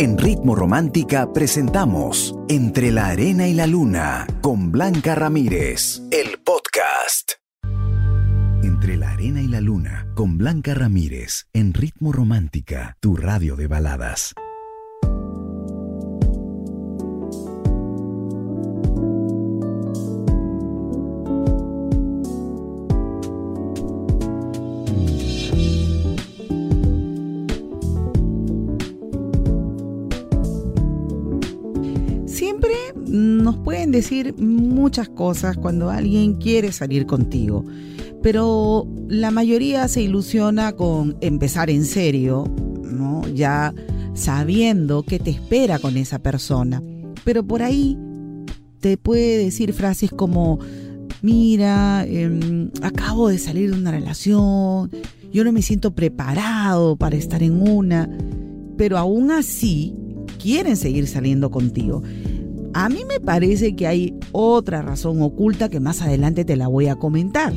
En Ritmo Romántica presentamos Entre la Arena y la Luna con Blanca Ramírez, el podcast. Entre la Arena y la Luna con Blanca Ramírez en Ritmo Romántica, tu radio de baladas. Decir muchas cosas cuando alguien quiere salir contigo, pero la mayoría se ilusiona con empezar en serio, ¿no? Ya sabiendo qué te espera con esa persona. Pero por ahí te puede decir frases como, mira, em, acabo de salir de una relación, yo no me siento preparado para estar en una, pero aún así quieren seguir saliendo contigo. A mí me parece que hay otra razón oculta que más adelante te la voy a comentar.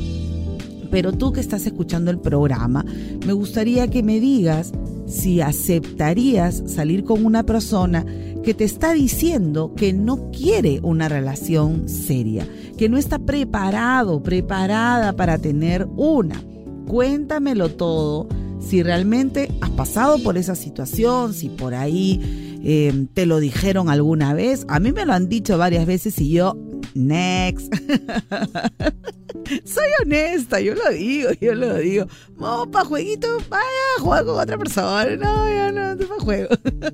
Pero tú que estás escuchando el programa, me gustaría que me digas si aceptarías salir con una persona que te está diciendo que no quiere una relación seria, que no está preparado, preparada para tener una. Cuéntamelo todo, si realmente has pasado por esa situación, si por ahí Em, te lo dijeron alguna vez. A mí me lo han dicho varias veces y yo, next. Soy honesta, yo lo digo, yo lo digo. No, para jueguito, vaya jugar con otra persona. No, ya no, no juego.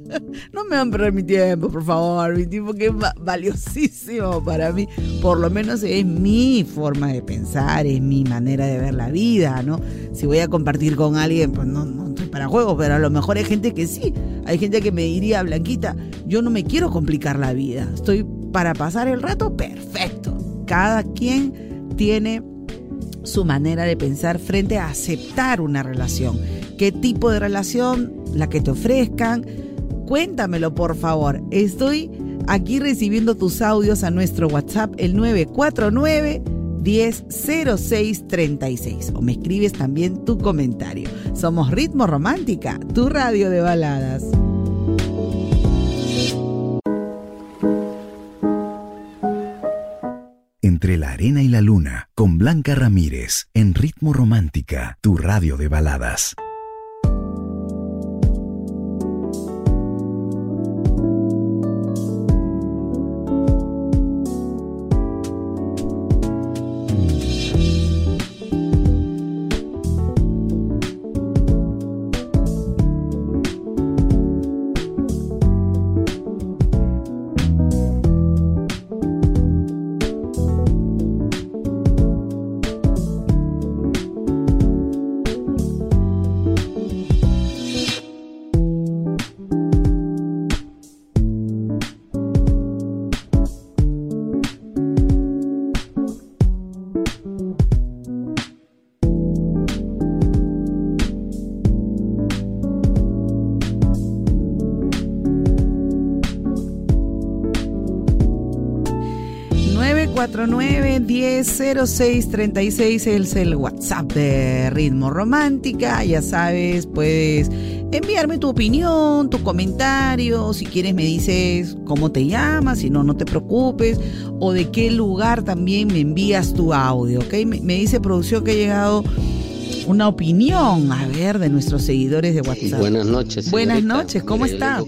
no me van a perder mi tiempo, por favor. Mi tiempo que es valiosísimo para mí. Por lo menos es mi forma de pensar, es mi manera de ver la vida, ¿no? Si voy a compartir con alguien, pues no, para juego, pero a lo mejor hay gente que sí. Hay gente que me diría, Blanquita, yo no me quiero complicar la vida. Estoy para pasar el rato, perfecto. Cada quien tiene su manera de pensar frente a aceptar una relación. ¿Qué tipo de relación? La que te ofrezcan. Cuéntamelo, por favor. Estoy aquí recibiendo tus audios a nuestro WhatsApp, el 949 100636 o me escribes también tu comentario. Somos Ritmo Romántica, tu radio de baladas. Entre la arena y la luna, con Blanca Ramírez, en Ritmo Romántica, tu radio de baladas. 09100636 es el WhatsApp de Ritmo Romántica. Ya sabes, puedes enviarme tu opinión, tu comentario. Si quieres, me dices cómo te llamas. Si no, no te preocupes. O de qué lugar también me envías tu audio. ¿ok? Me, dice producción que ha llegado una opinión, a ver, de nuestros seguidores de WhatsApp. Buenas noches. Buenas noches, ¿cómo está?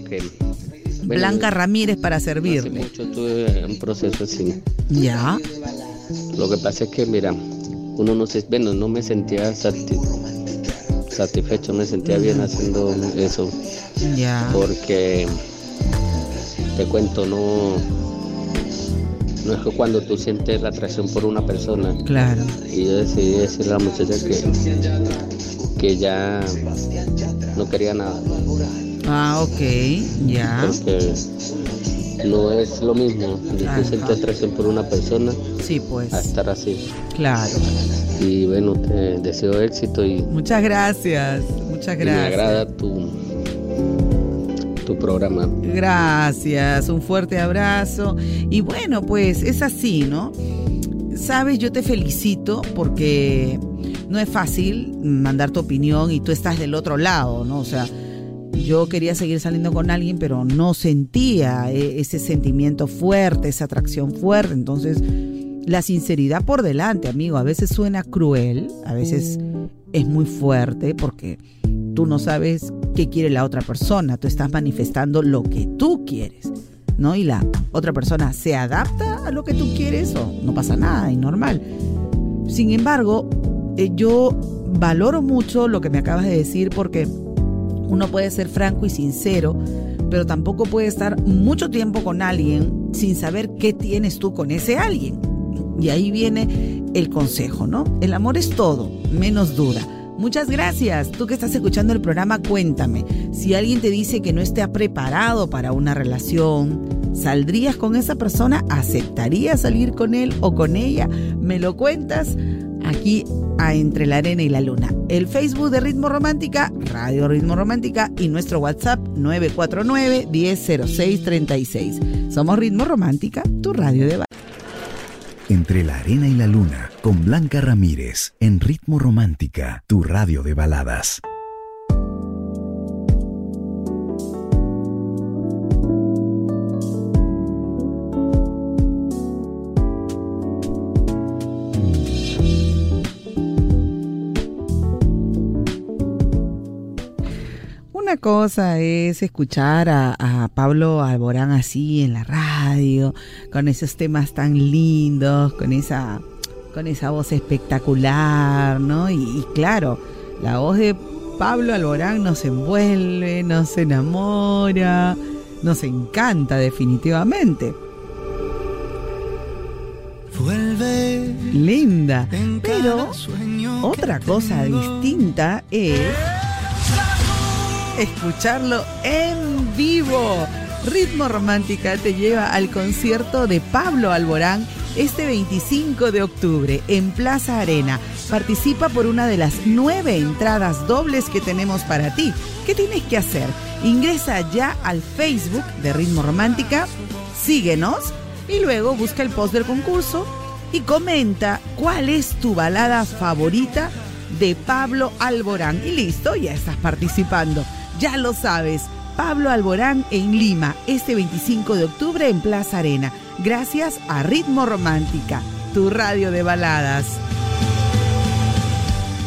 Blanca Ramírez para servirle. Hace mucho tuve un proceso así. Ya. Lo que pasa es que, mira, uno no se, bueno, no me sentía satisfecho, me sentía bien haciendo eso. Ya. Porque te cuento, no, no es que cuando tú sientes la atracción por una persona. Claro. Y yo decidí decirle a la muchacha que, que ya no quería nada. Ah, ok, ya. Porque no es lo mismo. Difícil te atracción por una persona sí pues. a estar así. Claro. Y bueno te deseo éxito y muchas gracias muchas gracias. me agrada tu tu programa. Gracias un fuerte abrazo. Y bueno pues es así no sabes yo te felicito porque no es fácil mandar tu opinión y tú estás del otro lado no o sea yo quería seguir saliendo con alguien, pero no sentía e, ese sentimiento fuerte, esa atracción fuerte. Entonces, la sinceridad por delante, amigo, a veces suena cruel, a veces es muy fuerte porque tú no sabes qué quiere la otra persona, tú estás manifestando lo que tú quieres, ¿no? Y la otra persona se adapta a lo que tú quieres o no pasa nada, es normal. Sin embargo, eh, yo valoro mucho lo que me acabas de decir porque uno puede ser franco y sincero, pero tampoco puede estar mucho tiempo con alguien sin saber qué tienes tú con ese alguien. Y ahí viene el consejo, ¿no? El amor es todo, menos duda. Muchas gracias. Tú que estás escuchando el programa, cuéntame. Si alguien te dice que no esté preparado para una relación, ¿saldrías con esa persona? ¿Aceptarías salir con él o con ella? ¿Me lo cuentas? Aquí a Entre la Arena y la Luna. El Facebook de Ritmo Romántica, Radio Ritmo Romántica y nuestro WhatsApp 949-100636. Somos Ritmo Romántica, tu radio de Entre la Arena y la Luna, con Blanca Ramírez, en Ritmo Romántica, tu radio de baladas. Cosa es escuchar a, Pablo Alborán así en la radio, con esos temas tan lindos, con esa, con esa voz espectacular, ¿no? Y, claro, la voz de Pablo Alborán nos envuelve, nos enamora, nos encanta definitivamente. Vuelve. Linda. Pero otra cosa distinta es escucharlo en vivo. Ritmo Romántica te lleva al concierto de Pablo Alborán este 25 de octubre en Plaza Arena. Participa por una de las nueve entradas dobles que tenemos para ti. ¿Qué tienes que hacer? Ingresa ya al Facebook de Ritmo Romántica, síguenos y luego busca el post del concurso y comenta cuál es tu balada favorita de Pablo Alborán. Y listo, ya estás participando. Ya lo sabes, Pablo Alborán en Lima, este 25 de octubre en Plaza Arena, gracias a Ritmo Romántica, tu radio de baladas.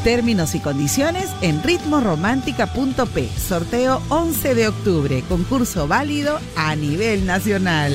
Términos y condiciones en ritmoromántica.p. Sorteo 11 de octubre. Concurso válido a nivel nacional.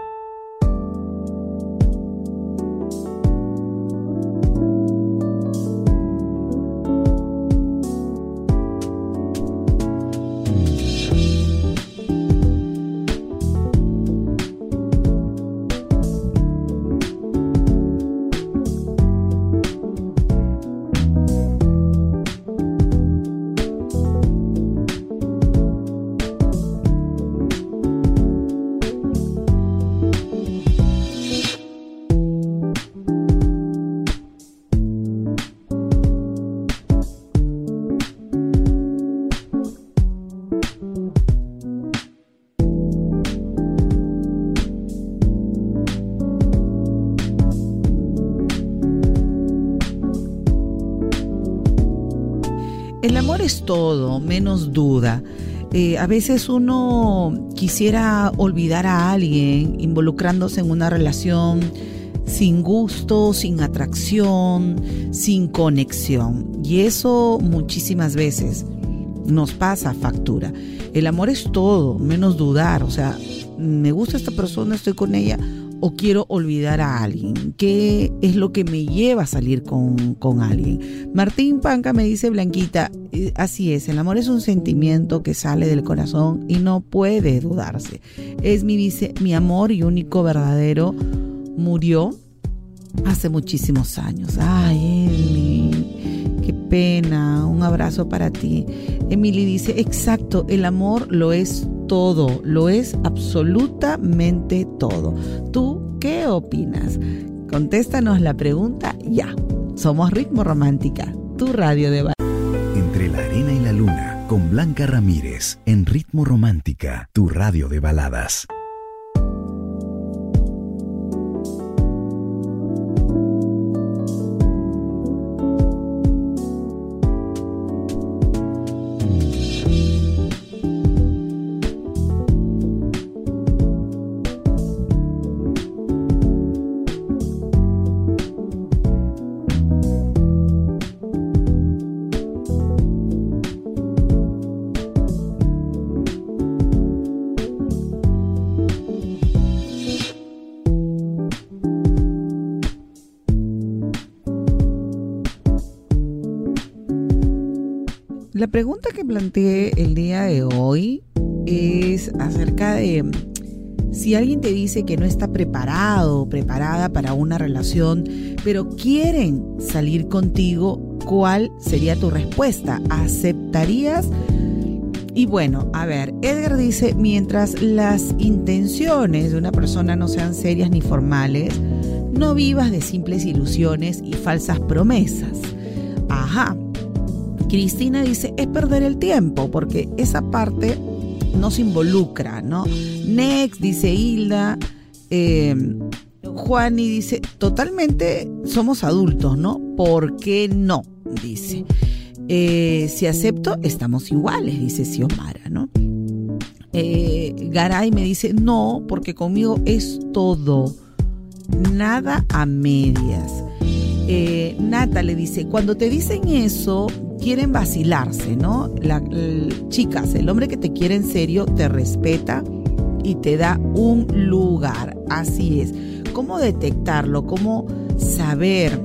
Todo, menos duda. Eh, a veces uno quisiera olvidar a alguien involucrándose en una relación sin gusto, sin atracción, sin conexión. Y eso muchísimas veces nos pasa factura. El amor es todo, menos dudar. O sea, me gusta esta persona, estoy con ella o quiero olvidar a alguien? ¿Qué es lo que me lleva a salir con, con alguien? Martín Panca me dice, Blanquita, eh, así es, el amor es un sentimiento que sale del corazón y no puede dudarse. Es mi, mi amor y único verdadero, murió hace muchísimos años. Ay, Emily, qué pena, un abrazo para ti. Emily dice, exacto, el amor lo es todo, lo es absolutamente todo. ¿Tú qué opinas? Contéstanos la pregunta ya. Somos Ritmo Romántica, tu radio de con Blanca Ramírez en Ritmo Romántica, tu radio de baladas. La pregunta que planteé el día de hoy es acerca de si alguien te dice que no está preparado o preparada para una relación, pero quieren salir contigo, ¿cuál sería tu respuesta? ¿Aceptarías? Y bueno, a ver, Edgar dice, mientras las intenciones de una persona no sean serias ni formales, no vivas de simples ilusiones y falsas promesas. Ajá, Cristina dice, es perder el tiempo, porque esa parte no se involucra, ¿no? Next, dice Hilda. Eh, Juani dice, totalmente somos adultos, ¿no? ¿Por qué no? Dice. Eh, si acepto, estamos iguales, dice Xiomara, ¿no? Eh, Garay me dice, no, porque conmigo es todo, nada a medias. Eh, Nata le dice, cuando te dicen eso, quieren vacilarse, ¿no? La, chicas, el hombre que te quiere en serio te respeta y te da un lugar. Así es. ¿Cómo detectarlo? ¿Cómo saber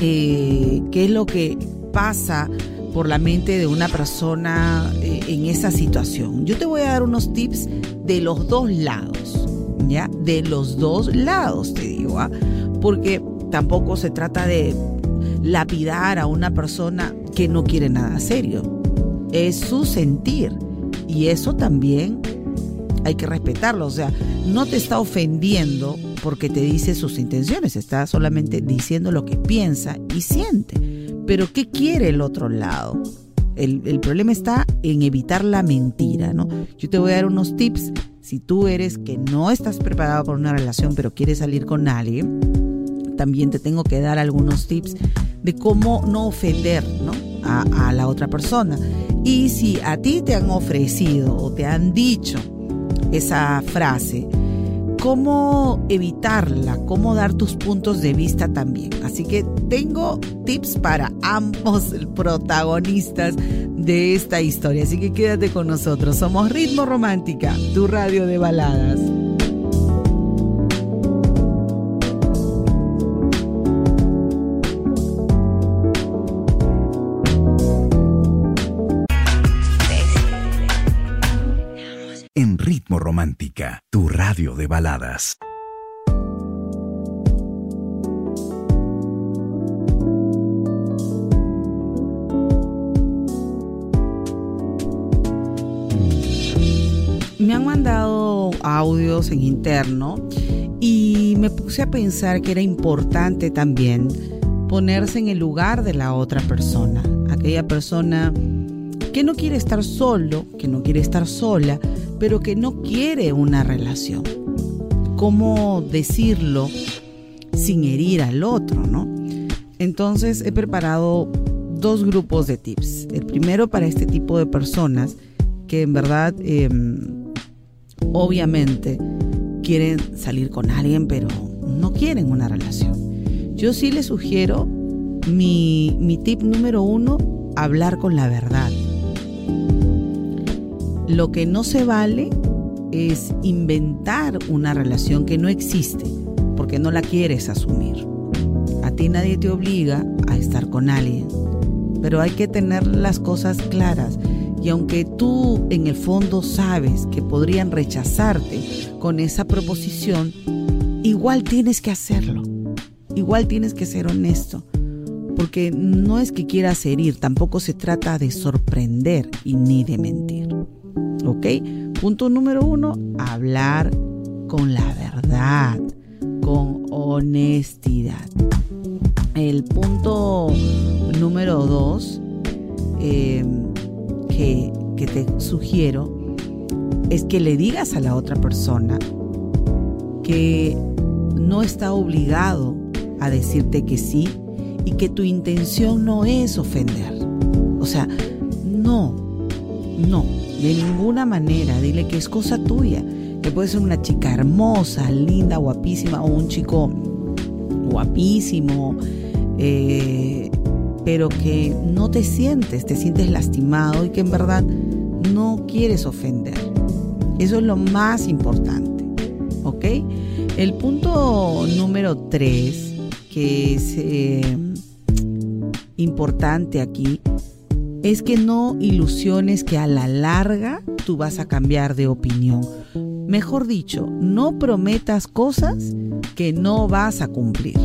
eh, qué es lo que pasa por la mente de una persona eh, en esa situación? Yo te voy a dar unos tips de los dos lados, ¿ya? De los dos lados, te digo, ¿ah? Porque tampoco se trata de lapidar a una persona que no quiere nada serio. Es su sentir. Y eso también hay que respetarlo. O sea, no te está ofendiendo porque te dice sus intenciones, está solamente diciendo lo que piensa y siente. Pero ¿qué quiere el otro lado? El, el, problema está en evitar la mentira, ¿no? Yo te voy a dar unos tips. Si tú eres que no estás preparado para una relación, pero quieres salir con alguien, también te tengo que dar algunos tips de cómo no ofender A, la otra persona. Y si a ti te han ofrecido o te han dicho esa frase, cómo evitarla, cómo dar tus puntos de vista también. Así que tengo tips para ambos protagonistas de esta historia. Así que quédate con nosotros. Somos Ritmo Romántica, tu radio de baladas. Tu radio de baladas. Me han mandado audios en interno y me puse a pensar que era importante también ponerse en el lugar de la otra persona, aquella persona que no quiere estar solo, que no quiere estar sola, pero que no quiere una relación. ¿Cómo decirlo sin herir al otro, no? Entonces he preparado dos grupos de tips. El primero para este tipo de personas que en verdad, em, obviamente, quieren salir con alguien, pero no quieren una relación. Yo sí les sugiero mi, mi tip número uno, hablar con la verdad lo que no se vale es inventar una relación que no existe porque no la quieres asumir. A ti nadie te obliga a estar con alguien, pero hay que tener las cosas claras y aunque tú en el fondo sabes que podrían rechazarte con esa proposición, igual tienes que hacerlo. Igual tienes que ser honesto. Porque no es que quieras herir, tampoco se trata de sorprender y ni de mentir. ¿Ok? Punto número uno, hablar con la verdad, con honestidad. El punto número dos, em, que, que te sugiero es que le digas a la otra persona que no está obligado a decirte que sí y que tu intención no es ofender. O sea, no, no, de ninguna manera. Dile que es cosa tuya. Que puede ser una chica hermosa, linda, guapísima o un chico guapísimo, eh, pero que no te sientes, te sientes lastimado y que en verdad no quieres ofender. Eso es lo más importante. ¿Ok? El punto número tres, que es eh, importante aquí, es que no ilusiones que a la larga tú vas a cambiar de opinión. Mejor dicho, no prometas cosas que no vas a cumplir.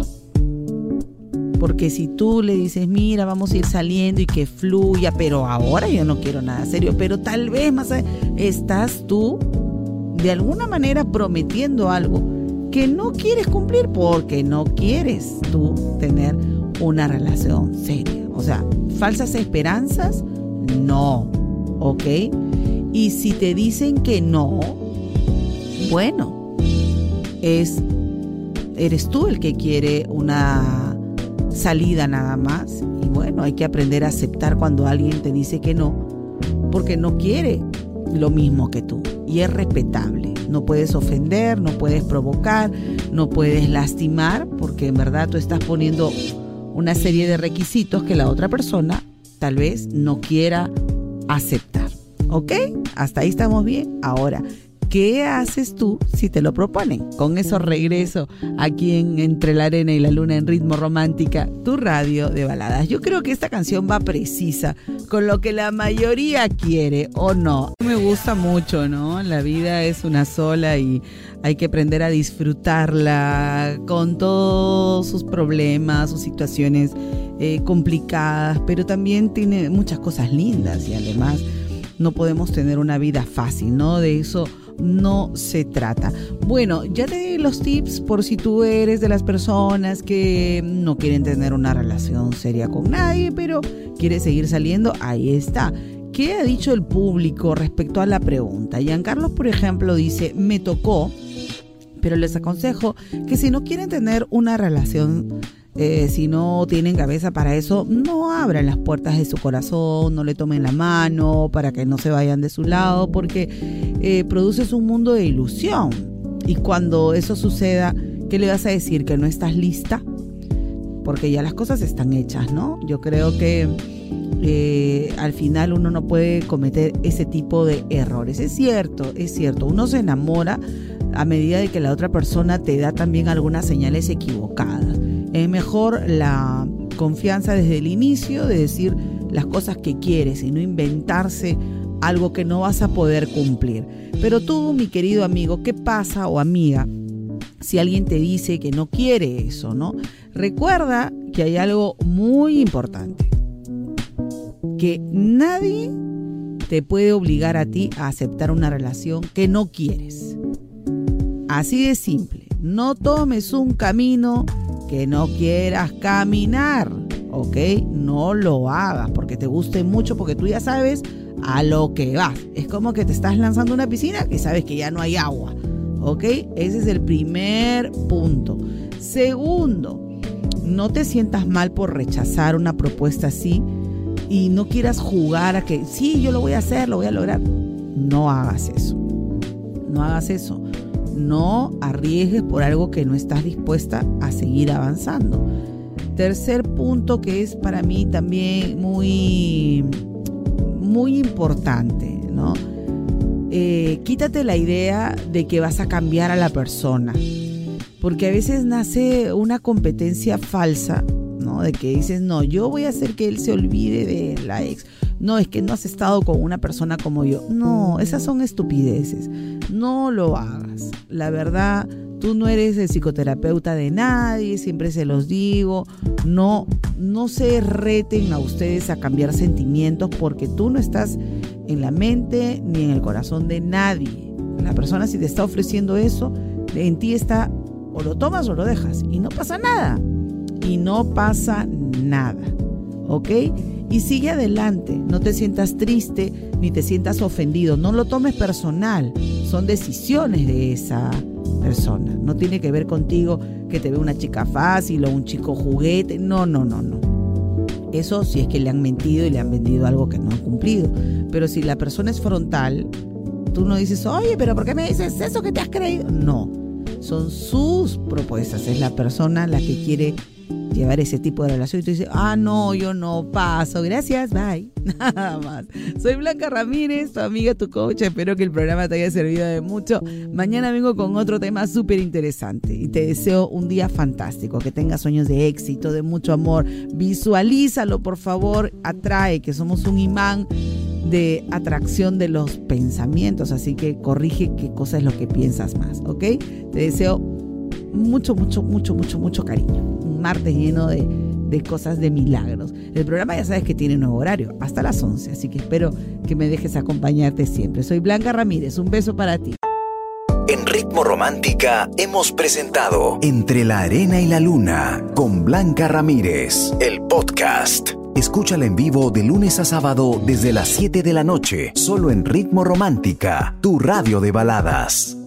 Porque si tú le dices, mira, vamos a ir saliendo y que fluya, pero ahora yo no quiero nada serio, pero tal vez más estás tú de alguna manera prometiendo algo que no quieres cumplir porque no quieres tú tener una relación seria. O sea, falsas esperanzas, no, ¿ok? Y si te dicen que no, bueno, es, eres tú el que quiere una salida nada más. Y bueno, hay que aprender a aceptar cuando alguien te dice que no, porque no quiere lo mismo que tú. Y es respetable. No puedes ofender, no puedes provocar, no puedes lastimar, porque en verdad tú estás poniendo una serie de requisitos que la otra persona tal vez no quiera aceptar. ¿Ok? Hasta ahí estamos bien. Ahora, ¿qué haces tú si te lo proponen? Con eso regreso aquí en Entre la Arena y la Luna en Ritmo Romántica, tu radio de baladas. Yo creo que esta canción va precisa con lo que la mayoría quiere o no. Me gusta mucho, ¿no? La vida es una sola y hay que aprender a disfrutarla con todos sus problemas, sus situaciones eh, complicadas, pero también tiene muchas cosas lindas y además no podemos tener una vida fácil, ¿no? De eso no se trata. Bueno, ya te di los tips por si tú eres de las personas que no quieren tener una relación seria con nadie, pero quieres seguir saliendo, ahí está. ¿Qué ha dicho el público respecto a la pregunta? Giancarlo, por ejemplo, dice, me tocó, pero les aconsejo que si no quieren tener una relación eh, si no tienen cabeza para eso, no abran las puertas de su corazón, no le tomen la mano para que no se vayan de su lado, porque eh, produces un mundo de ilusión. Y cuando eso suceda, ¿qué le vas a decir? ¿Que no estás lista? Porque ya las cosas están hechas, ¿no? Yo creo que eh, al final uno no puede cometer ese tipo de errores. Es cierto, es cierto, uno se enamora a medida de que la otra persona te da también algunas señales equivocadas es mejor la confianza desde el inicio de decir las cosas que quieres y no inventarse algo que no vas a poder cumplir. Pero tú, mi querido amigo, ¿qué pasa o amiga si alguien te dice que no quiere eso, no? Recuerda que hay algo muy importante. Que nadie te puede obligar a ti a aceptar una relación que no quieres. Así de simple. No tomes un camino que no quieras caminar, ¿ok? No lo hagas porque te guste mucho, porque tú ya sabes a lo que vas. Es como que te estás lanzando una piscina que sabes que ya no hay agua, ¿ok? Ese es el primer punto. Segundo, no te sientas mal por rechazar una propuesta así y no quieras jugar a que sí, yo lo voy a hacer, lo voy a lograr. No hagas eso. No hagas eso no arriesgues por algo que no estás dispuesta a seguir avanzando. Tercer punto que es para mí también muy, muy importante, ¿no? Eh, quítate la idea de que vas a cambiar a la persona, porque a veces nace una competencia falsa, ¿no? De que dices, no, yo voy a hacer que él se olvide de la ex no, es que no has estado con una persona como yo. No, esas son estupideces. No lo hagas. La verdad, tú no eres el psicoterapeuta de nadie, siempre se los digo. No, no se reten a ustedes a cambiar sentimientos porque tú no estás en la mente ni en el corazón de nadie. La persona si te está ofreciendo eso, en ti está o lo tomas o lo dejas y no pasa nada. Y no pasa nada. ¿Ok? y sigue adelante. No te sientas triste ni te sientas ofendido. No lo tomes personal. Son decisiones de esa persona. No tiene que ver contigo que te ve una chica fácil o un chico juguete. No, no, no, no. Eso si es que le han mentido y le han vendido algo que no han cumplido. Pero si la persona es frontal, tú no dices, oye, pero ¿por qué me dices eso que te has creído? No, son sus propuestas. Es la persona la que quiere llevar ese tipo de relación y tú dices, ah, no, yo no paso, gracias, bye. Nada más. Soy Blanca Ramírez, tu amiga, tu coach. Espero que el programa te haya servido de mucho. Mañana vengo con otro tema súper interesante y te deseo un día fantástico, que tengas sueños de éxito, de mucho amor. Visualízalo, por favor, atrae, que somos un imán de atracción de los pensamientos, así que corrige qué cosa es lo que piensas más, ¿ok? Te deseo mucho, mucho, mucho, mucho, mucho cariño. Un martes lleno de, de cosas de milagros. El programa ya sabes que tiene nuevo horario, hasta las 11, así que espero que me dejes acompañarte siempre. Soy Blanca Ramírez, un beso para ti. En Ritmo Romántica hemos presentado Entre la Arena y la Luna con Blanca Ramírez, el podcast. Escúchala en vivo de lunes a sábado desde las 7 de la noche, solo en Ritmo Romántica, tu radio de baladas.